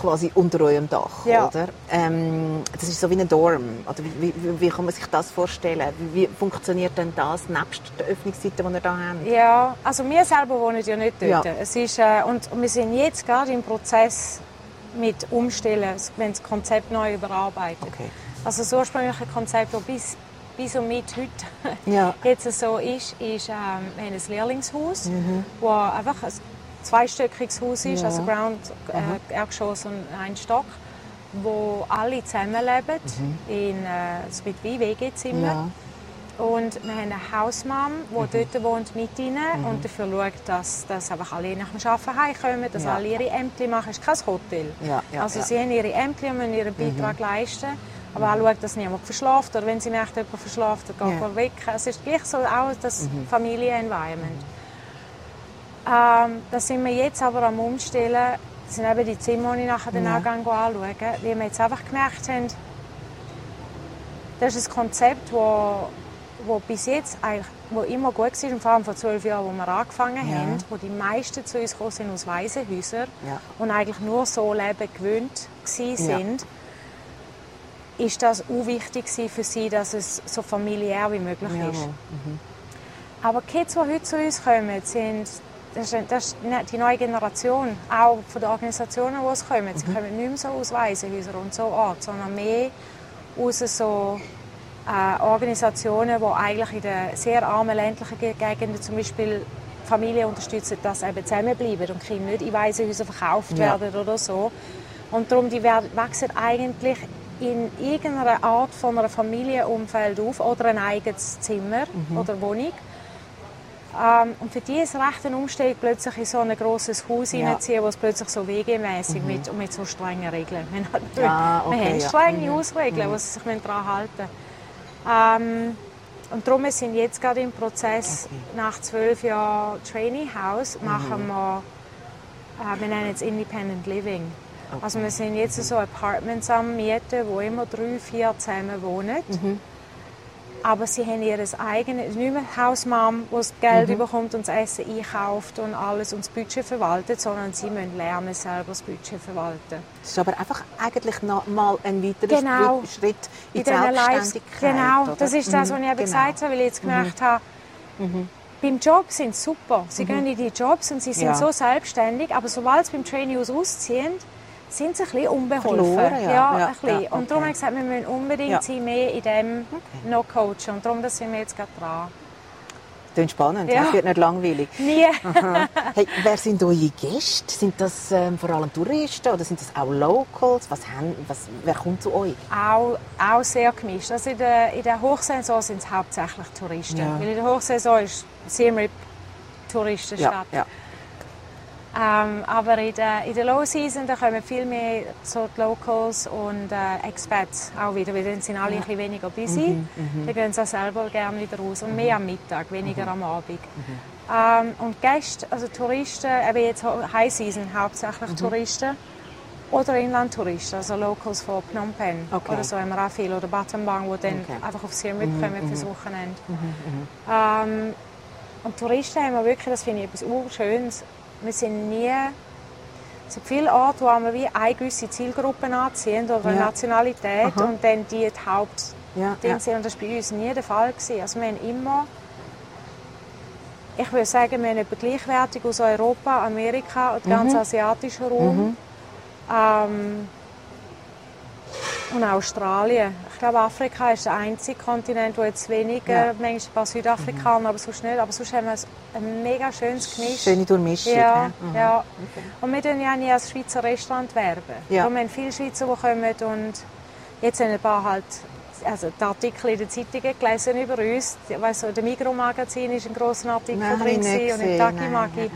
quasi unter eurem Dach, Ja. oder? Ähm, das ist so wie ein Dorm. Oder wie, wie, wie kann man sich das vorstellen? Wie, funktioniert denn das nebst der Öffnungszeiten, die ihr da habt? Ja, also wir selber wohnen ja nicht dort. Ja. Es ist, äh, und wir sind jetzt gerade im Prozess mit Umstellen, wenn das Konzept neu überarbeitet. Okay. Also das ursprüngliche Konzept, das bis, bis und mit heute Ja. jetzt so ist, ist ähm, wir haben ein Lehrlingshaus, Mhm. wo einfach ein zweistöckiges Haus ist, Ja. also Ground, äh, Erdgeschoss und ein Stock, wo alle zusammenleben in äh, so wie WG-Zimmer. Ja. Und wir haben eine Hausmam, die Mhm. dort wohnt mit ihnen und dafür schaut, dass, dass einfach alle nach dem Arbeiten heimkommen, dass Ja. alle ihre Ämter machen. Es ist kein Hotel. Ja, ja, also. Mhm. sie haben ihre Ämter und müssen ihren Beitrag leisten. Aber auch schaut, dass niemand verschlaft. Oder wenn sie merkt, jemand verschlaft, dann geht Ja. weg. Es ist gleich so auch das Mhm. Familienenvironment. Ähm, da sind wir jetzt aber am Umstellen. Das sind eben die Zimmer, die ich nachher dann Ja. auch gerne anschauen Weil wir jetzt einfach gemerkt haben, das ist ein Konzept, wo, wo bis jetzt eigentlich, wo immer gut war, und vor allem vor zwölf Jahren, wo wir angefangen Ja. haben, wo die meisten zu uns gekommen sind aus Waisenhäusern Ja. und eigentlich nur so leben gewöhnt sind, ist das auch wichtig für sie, dass es so familiär wie möglich ist. Jawohl. Aber die Kids, die heute zu uns kommen, sind, das ist, das ist die neue Generation, auch von den Organisationen, die es kommen. Sie kommen nicht mehr so aus Waisenhäusern und so Ort, sondern mehr aus so äh, Organisationen, die eigentlich in den sehr armen ländlichen Ge- Gegenden zum Beispiel Familien unterstützen, dass sie eben zusammenbleiben und Kinder nicht in Waisenhäusern verkauft Ja. werden oder so. Und darum, die werden, wachsen eigentlich in irgendeiner Art von einem Familienumfeld auf oder ein eigenes Zimmer oder Wohnung. Ähm, und für die ist es recht eine Umstellung, plötzlich in so ein grosses Haus Ja. hineinzuziehen, wo es plötzlich so WG-mäßig mit, und mit so strengen Regeln. Wir haben, Ah, okay, wir haben ja. strenge Hausregeln, wo sie sich daran halten. Ähm, und darum sind wir jetzt gerade im Prozess, nach zwölf Jahren Trainee House, machen wir, äh, wir nennen es Independent Living. Also wir sind jetzt so Apartments am Mieten, wo immer drei, vier zusammen wohnen. Aber sie haben ihr eigenes, nicht mehr Hausmam, die das Geld bekommt und das Essen einkauft und alles und das Budget verwaltet, sondern sie müssen lernen, selber das Budget verwalten. Das ist aber einfach eigentlich noch mal ein weiterer Genau. Schritt- Schritt in die Selbstständigkeit. Genau, oder? das ist das, was Mhm, ich eben genau. gesagt habe, weil ich jetzt gemerkt habe, beim Job sind sie super. Sie gehen in die Jobs und sie sind Ja. so selbstständig, aber sobald sie beim Traineehaus ausziehen, sind sie ein bisschen unbeholfen. Verloren, ja. ja, Ja, ein bisschen. ja, Und darum okay. habe ich gesagt, wir müssen unbedingt Ja. mehr in dem noch coachen. Und darum das sind wir jetzt gerade dran. Klingt spannend, Ja. das wird nicht langweilig. Nie. Hey, wer sind eure Gäste? Sind das ähm, vor allem Touristen oder sind das auch Locals? Was haben, was, wer kommt zu euch? auch, auch sehr gemischt. Also in, der, in der Hochsaison sind es hauptsächlich Touristen. Ja. Weil in der Hochsaison ist Siem Reap Touristenstadt. ja. Ähm, aber in der, in der Low Season da kommen viel mehr so die Locals und äh, Expats auch wieder, weil dann sind alle ein bisschen weniger busy. Mhm, Dann gehen sie auch selber gerne wieder raus und mehr am Mittag, weniger Mhm. am Abend. Ähm, und Gäste, also Touristen, eben jetzt High Season Mhm. hauptsächlich Touristen oder Inlandtouristen, also Locals von Phnom Penh Okay. oder so auch viel oder Battambang, die dann Okay. Mhm, einfach auf Siem Reap kommen fürs Wochenende. Ähm, und Touristen haben wir wirklich, das finde ich etwas urschönes. Wir sind nie, es gibt viele Orte, wo wir wie eine gewisse Zielgruppe anziehen oder eine Ja. Nationalität Aha. und dann die die Haupt Ja, ja. sind. Und das war bei uns nie der Fall. Gewesen. Also wir haben immer, ich würde sagen, wir haben etwa gleichwertig aus Europa, Amerika und Mhm. ganz asiatischen Raum. Ähm, und Australien. Ich glaube, Afrika ist der einzige Kontinent, wo jetzt weniger, Ja. manchmal ein paar Südafrikaner, aber sonst nicht. Aber sonst haben wir ein mega schönes Gemisch. Schöne Durchmischung. Ja? Mhm. ja. Und wir tun ja nie als Schweizer Restaurant werben. Ja. Darum haben viele Schweizer, die kommen und jetzt haben ein paar halt also die Artikel in den Zeitungen gelesen über uns. Weißt du, der Migros-Magazin ist ein grosser Artikel Nein, drin gewesen und im gesehen, nein.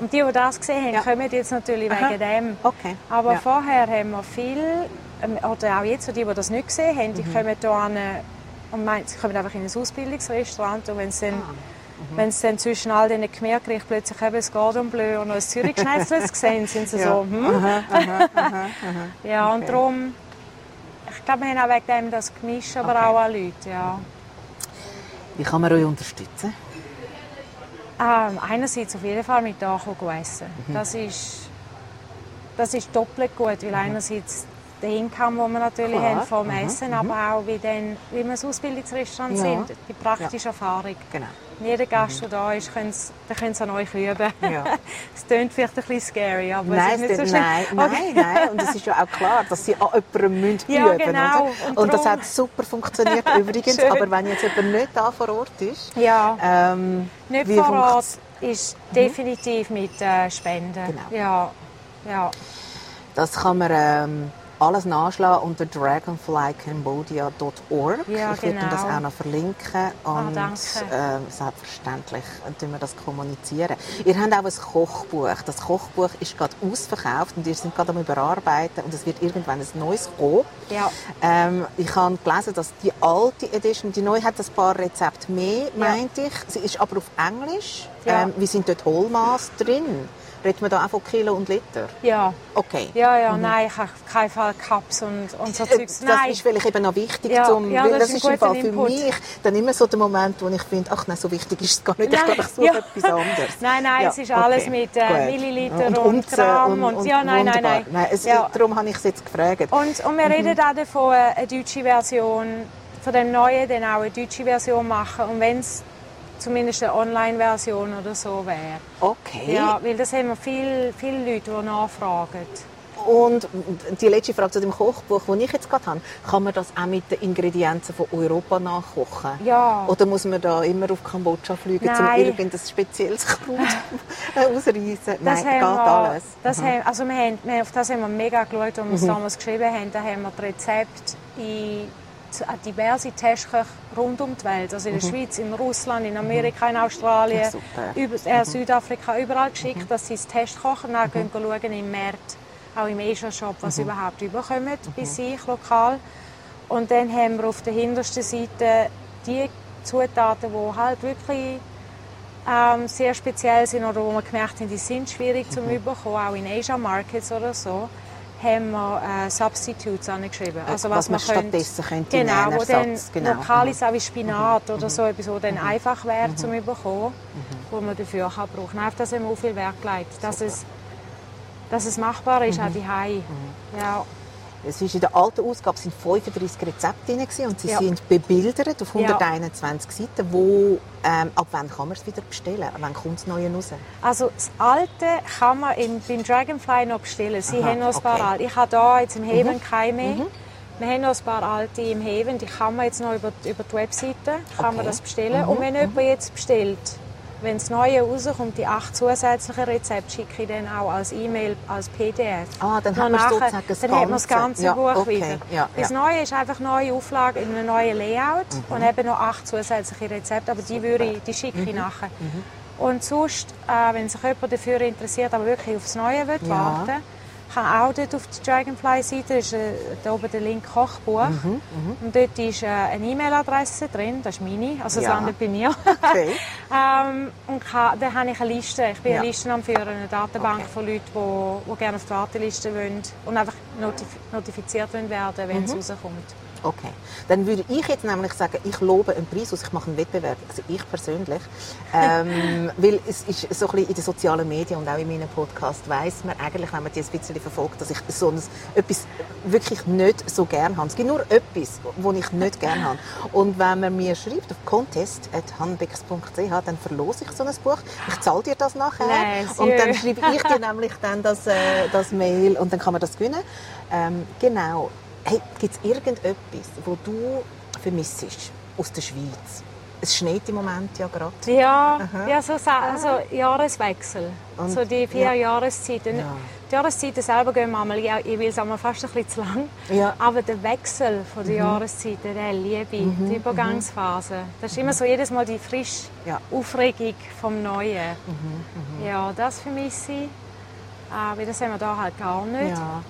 Und die, die das gesehen haben, Ja. kommen jetzt natürlich Aha. wegen dem. Okay. Aber Ja. vorher haben wir viel, oder auch jetzt, die, die das nicht gesehen haben, Mhm. die kommen hier an und meinen, sie kommen einfach in ein Ausbildungsrestaurant und wenn sie dann, Ah, wenn sie dann zwischen all diesen Gemüsegerichten plötzlich eben das Gordon Bleu und ein Zürich-Schnetzler sehen, sind sie Ja. so, hm? ja, und Okay. darum, ich glaube, wir haben auch wegen dem das Gemisch, aber Okay. auch an Leute, ja. Wie kann man euch unterstützen? Ähm, einerseits auf jeden Fall mit Nachwuchs essen. Mhm. Das ist, das ist doppelt gut, weil einerseits der Income, den wir natürlich Klar. haben vom Mhm. Essen, aber auch wie, dann, wie wir das Ausbildungsrestaurant Ja. sind, die praktische Erfahrung. Genau. Jeder Gast, der da ist, können Sie- der können Sie an euch üben. Ja. Es klingt vielleicht ein bisschen scary, aber Nein, es ist nicht so es- schlimm. nein, Okay. nein, nein. Und es ist ja auch klar, dass sie an jemandem müssen Ja, üben genau. Oder? Und Und, das hat super funktioniert übrigens. Aber wenn jetzt jemand nicht da vor Ort ist, Ja, ähm, nicht vor Ort ist definitiv mit äh, Spenden. Genau. Ja, ja. das kann man ähm, alles nachschlagen unter dragonflycambodia.org. Ja, ich werde das genau. auch noch verlinken und danke. äh, selbstverständlich tun wir das kommunizieren. Ihr habt auch ein Kochbuch. Das Kochbuch ist gerade ausverkauft und ihr seid gerade am überarbeiten und es wird irgendwann ein neues kommen. Ja. Ähm, ich habe gelesen, dass die alte Edition, die neue hat ein paar Rezepte mehr, meinte ich. Sie ist aber auf Englisch. Ja. Ähm, wie sind dort Hohlmaß drin? Reden wir da auch von Kilo und Liter? Ja. Okay. Ja, ja, nein, ich habe keinen Fall Cups und, und so Äh, Zeugs. Das Nein. ist vielleicht eben noch wichtig, Ja, zum, ja, weil das das ist im Fall für Input. mich dann immer so der Moment, wo ich finde, ach nein, so wichtig ist es gar nicht, ich Nein, glaube, ich suche ja. etwas anderes. Nein, nein, Ja, es ist alles okay, mit, äh. Milliliter und, und Gramm und- ja, nein, nein, wunderbar. nein. es, Ja. Darum habe ich es jetzt gefragt. Und, und wir reden auch davon, eine deutsche Version von dem Neuen, dann auch eine deutsche Version machen. Und wenn es zumindest eine Online-Version oder so wäre. Okay. Ja, weil das haben wir viele, viele Leute, die nachfragen. Und die letzte Frage zu dem Kochbuch, das ich jetzt gerade habe, kann man das auch mit den Ingredienzen von Europa nachkochen? Ja. Oder muss man da immer auf Kambodscha fliegen, um Nein. irgendein spezielles Kraut ausreißen? Das Nein, geht wir, alles. Mhm. Das haben, also wir haben, auf das haben wir mega geschaut, als wir es damals geschrieben haben. Da haben wir das Rezept in an diverse Testköche rund um die Welt. Also in der Schweiz, in Russland, in Amerika, in Australien, Mhm. Mhm. über, äh, Südafrika, überall geschickt, dass sie das Test kochen. Dann gehen schauen im März, auch im Asia-Shop, was Mhm. sie überhaupt überkommen bei sich lokal. Und dann haben wir auf der hintersten Seite die Zutaten, die halt wirklich ähm, sehr speziell sind oder wo wir gemerkt haben, die sind schwierig zu überkommen, auch in Asia Markets oder so, haben wir äh, Substitutes angeschrieben. Also was man könnt- stattdessen könnte genau, nehmen, wo dann genau. lokale Mhm. Sachen wie Spinat oder so etwas, wo dann einfach wäre zum überkommen, wo man dafür kann brauchen. Auf das haben wir auch viel Wert gelegt, dass es, dass es machbar ist, auch die Ja. Es ist in der alten Ausgabe sind 35 Rezepte drin und sie Ja. sind bebildert auf Ja. 121 Seiten. Wo, ähm, ab wann kann man es wieder bestellen? Ab wann kommt das Neue raus? Also das Alte kann man im, beim Dragonfly noch bestellen. Sie Aha, haben noch ein paar okay. Mhm. alte. Ich habe hier jetzt im Haven keine mehr. Wir haben noch ein paar alte im Haven. Die kann man jetzt noch über, über die Webseite kann Okay. Mhm. man das bestellen. Und wenn jemand jetzt bestellt, wenn das Neue rauskommt, die acht zusätzlichen Rezepte schicke ich dann auch als E-Mail, als PDF. Ah, dann hat man sozusagen das Dann hat man das Ganze. ganze Ja, Buch okay. wieder. Ja, Das ja. Neue ist einfach eine neue Auflage in einem neuen Layout Mhm. und eben noch acht zusätzliche Rezepte, aber die, würde ich, die schicke Mhm. ich nachher. Und sonst, äh, wenn sich jemand dafür interessiert, aber wirklich aufs Neue will warten, kann auch dort auf die Dragonfly-Seite, ist äh, da oben der Link Kochbuch. Mhm, Und dort ist äh, eine E-Mail-Adresse drin, das ist meine, also es Ja. landet bei mir. Okay. ähm, und kann, dann habe ich eine Liste, ich bin Ja. eine Liste am Führen, eine Datenbank Okay. von Leuten, die, die gerne auf die Warteliste wollen und einfach notif notifiziert werden, wenn es Mhm. rauskommt. Okay. Dann würde ich jetzt nämlich sagen, ich lobe einen Preis aus, ich mache einen Wettbewerb, also ich persönlich. Ähm, weil es ist so ein bisschen in den sozialen Medien und auch in meinem Podcast weiss man eigentlich, wenn man die ein bisschen verfolgt, dass ich so ein, etwas wirklich nicht so gerne habe. Es gibt nur etwas, was ich nicht gerne habe. Und wenn man mir schreibt auf contest.hanbex.ch, dann verlose ich so ein Buch. Ich zahle dir das nachher. Nein, und dann schreibe ich dir nämlich dann das, äh, das Mail und dann kann man das gewinnen. Ähm, genau. Hey, gibt es irgendetwas, wo du vermisst aus der Schweiz? Es schneit im Moment ja gerade. Ja, Aha. ja so, also Jahreswechsel. Und- so die vier ja. Jahreszeiten. Ja. Die Jahreszeiten selber gehen manchmal ja, jeweils einmal fast ein bisschen zu lang. Ja. Aber der Wechsel von Mhm. der Jahreszeiten, der liebe ich. die Übergangsphase. Das ist immer so jedes Mal die frische Ja. Aufregung vom Neuen. Mhm, Ja, das vermisse ich. Ah, weil das haben wir da halt gar nicht. Ja.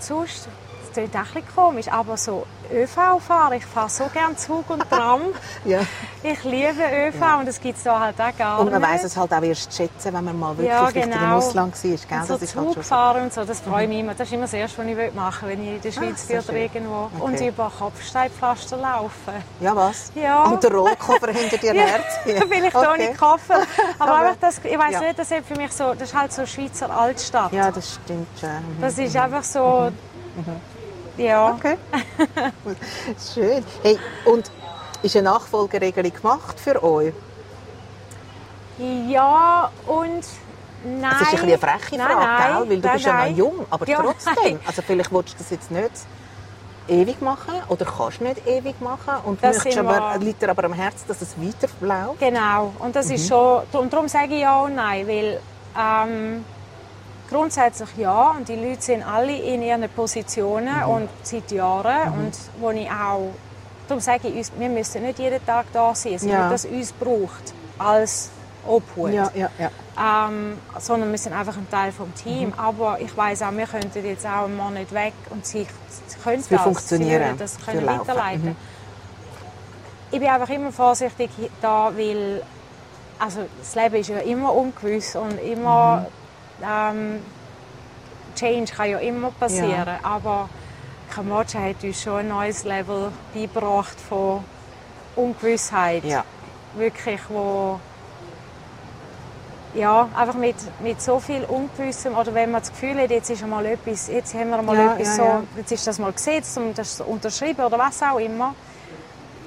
Sonst, das klingt auch ein bisschen komisch, aber so ÖV fahren, ich fahre so gerne Zug und Tram. ja. Ich liebe ÖV und das gibt es da halt auch gar Und man nicht. weiss es halt auch erst schätzen, wenn man mal wirklich Ja, genau. im Ausland war. Gell? Und so Das ist Zug halt fahren und so, das freue ich mich immer. Das ist immer das Erste, was ich machen will, wenn ich in der Schweiz so bin oder irgendwo. Und Okay. über Kopfsteinpflaster laufen. Ja, was? Ja. Und der Rollkoffer hinter dir Ja, vielleicht okay. ohne Koffer. Aber, Aber- das, ich weiß ja. nicht, das ist für mich so, das ist halt so Schweizer Altstadt. Ja, das stimmt schon. Mhm. Das ist einfach so, ja. Okay. Schön. Hey, und ist eine Nachfolgeregelung gemacht für euch? Ja und nein. Das ist ein bisschen eine freche Nein, Frage, nein, gell? weil du nein, bist ja nein. noch jung, aber Ja, trotzdem. nein. Also vielleicht willst du das jetzt nicht ewig machen oder kannst nicht ewig machen und Das möchtest aber, liegt dir aber am Herzen, dass es weiterläuft. Genau, und das Mhm. ist schon, und darum sage ich ja und nein, weil ähm, grundsätzlich ja. Und die Leute sind alle in ihren Positionen Mhm. und seit Jahren. Und wo ich auch, darum sage ich, uns, wir müssen nicht jeden Tag da sein. Es Ja. dass uns braucht als Obhut. Ja, ja, ja. Ähm, sondern wir sind einfach ein Teil vom Team. Mhm. Aber ich weiß auch, wir könnten jetzt auch einen Monat nicht weg und sie, sie können das. funktionieren, Sie das können weiterleiten. Mhm. Ich bin einfach immer vorsichtig da, weil also das Leben ist ja immer ungewiss und immer Mhm. Ähm, Change kann ja immer passieren. Aber Kambodscha hat uns schon ein neues Level beigebracht von Ungewissheit. Ja. Wirklich, wo ja, einfach mit, mit so viel Ungewissem oder wenn man das Gefühl hat, jetzt ist einmal etwas, jetzt haben wir mal Ja, etwas ja, so, ja. jetzt ist das mal gesetzt und das unterschrieben oder was auch immer,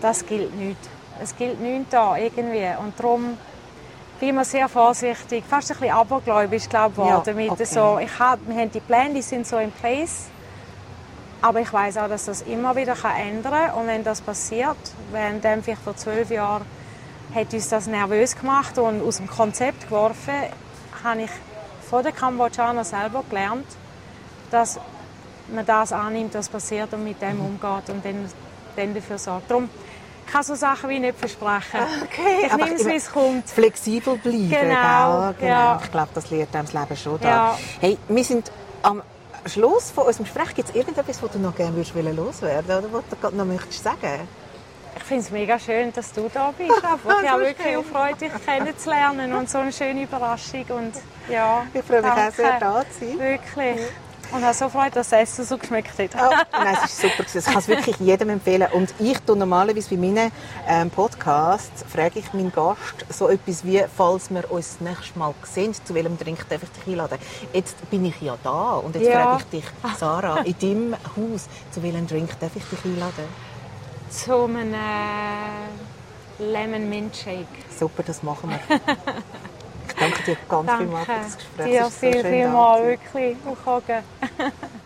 das gilt nicht. Es gilt nicht da irgendwie und darum bin ich sehr vorsichtig, fast ein bisschen abergläubisch glaube ich, Ja, mit okay. so, ich hab, wir haben die Pläne, die sind so in place, aber ich weiß auch, dass das immer wieder kann ändern kann und wenn das passiert, wenn dann vielleicht vor zwölf Jahren hat uns das nervös gemacht und aus dem Konzept geworfen, habe ich von den Kambodschanern selber gelernt, dass man das annimmt, was passiert und mit dem umgeht und dann, dann dafür sorgt. Darum ich kann so Sachen wie nicht versprechen. Okay, ich nehme es, wie es kommt. Flexibel bleiben, Genau, genau. ja. Ich glaube, das lernt einem das Leben schon da. Ja. Hey, wir sind am Schluss von unserem Gespräch. Gibt es irgendetwas, was du noch gerne würdest loswerden oder was du gerade noch möchtest sagen? Ich finde es mega schön, dass du da bist. Ich habe wirklich auch Freude, dich kennenzulernen und so eine schöne Überraschung. Und, ja, Ich freue mich auch danke. sehr, da zu sein. Wirklich. Und habe so Freude, dass das Essen so geschmeckt hat. Oh, nein, es ist super. Ich kann es wirklich jedem empfehlen. Und ich tue normalerweise bei meinen ähm, Podcasts, frage ich meinen Gast so etwas wie, falls wir uns das nächste Mal sehen, zu welchem Drink darf ich dich einladen? Jetzt bin ich ja da und jetzt Ja. frage ich dich, Sarah, in deinem Haus, zu welchem Drink darf ich dich einladen? Zu einem äh, Lemon Mint Shake. Super, das machen wir. Danke dir ganz Danke vielmals für das Gespräch. dir so viel, schön, viel da mal, zu sein. wirklich. Auf.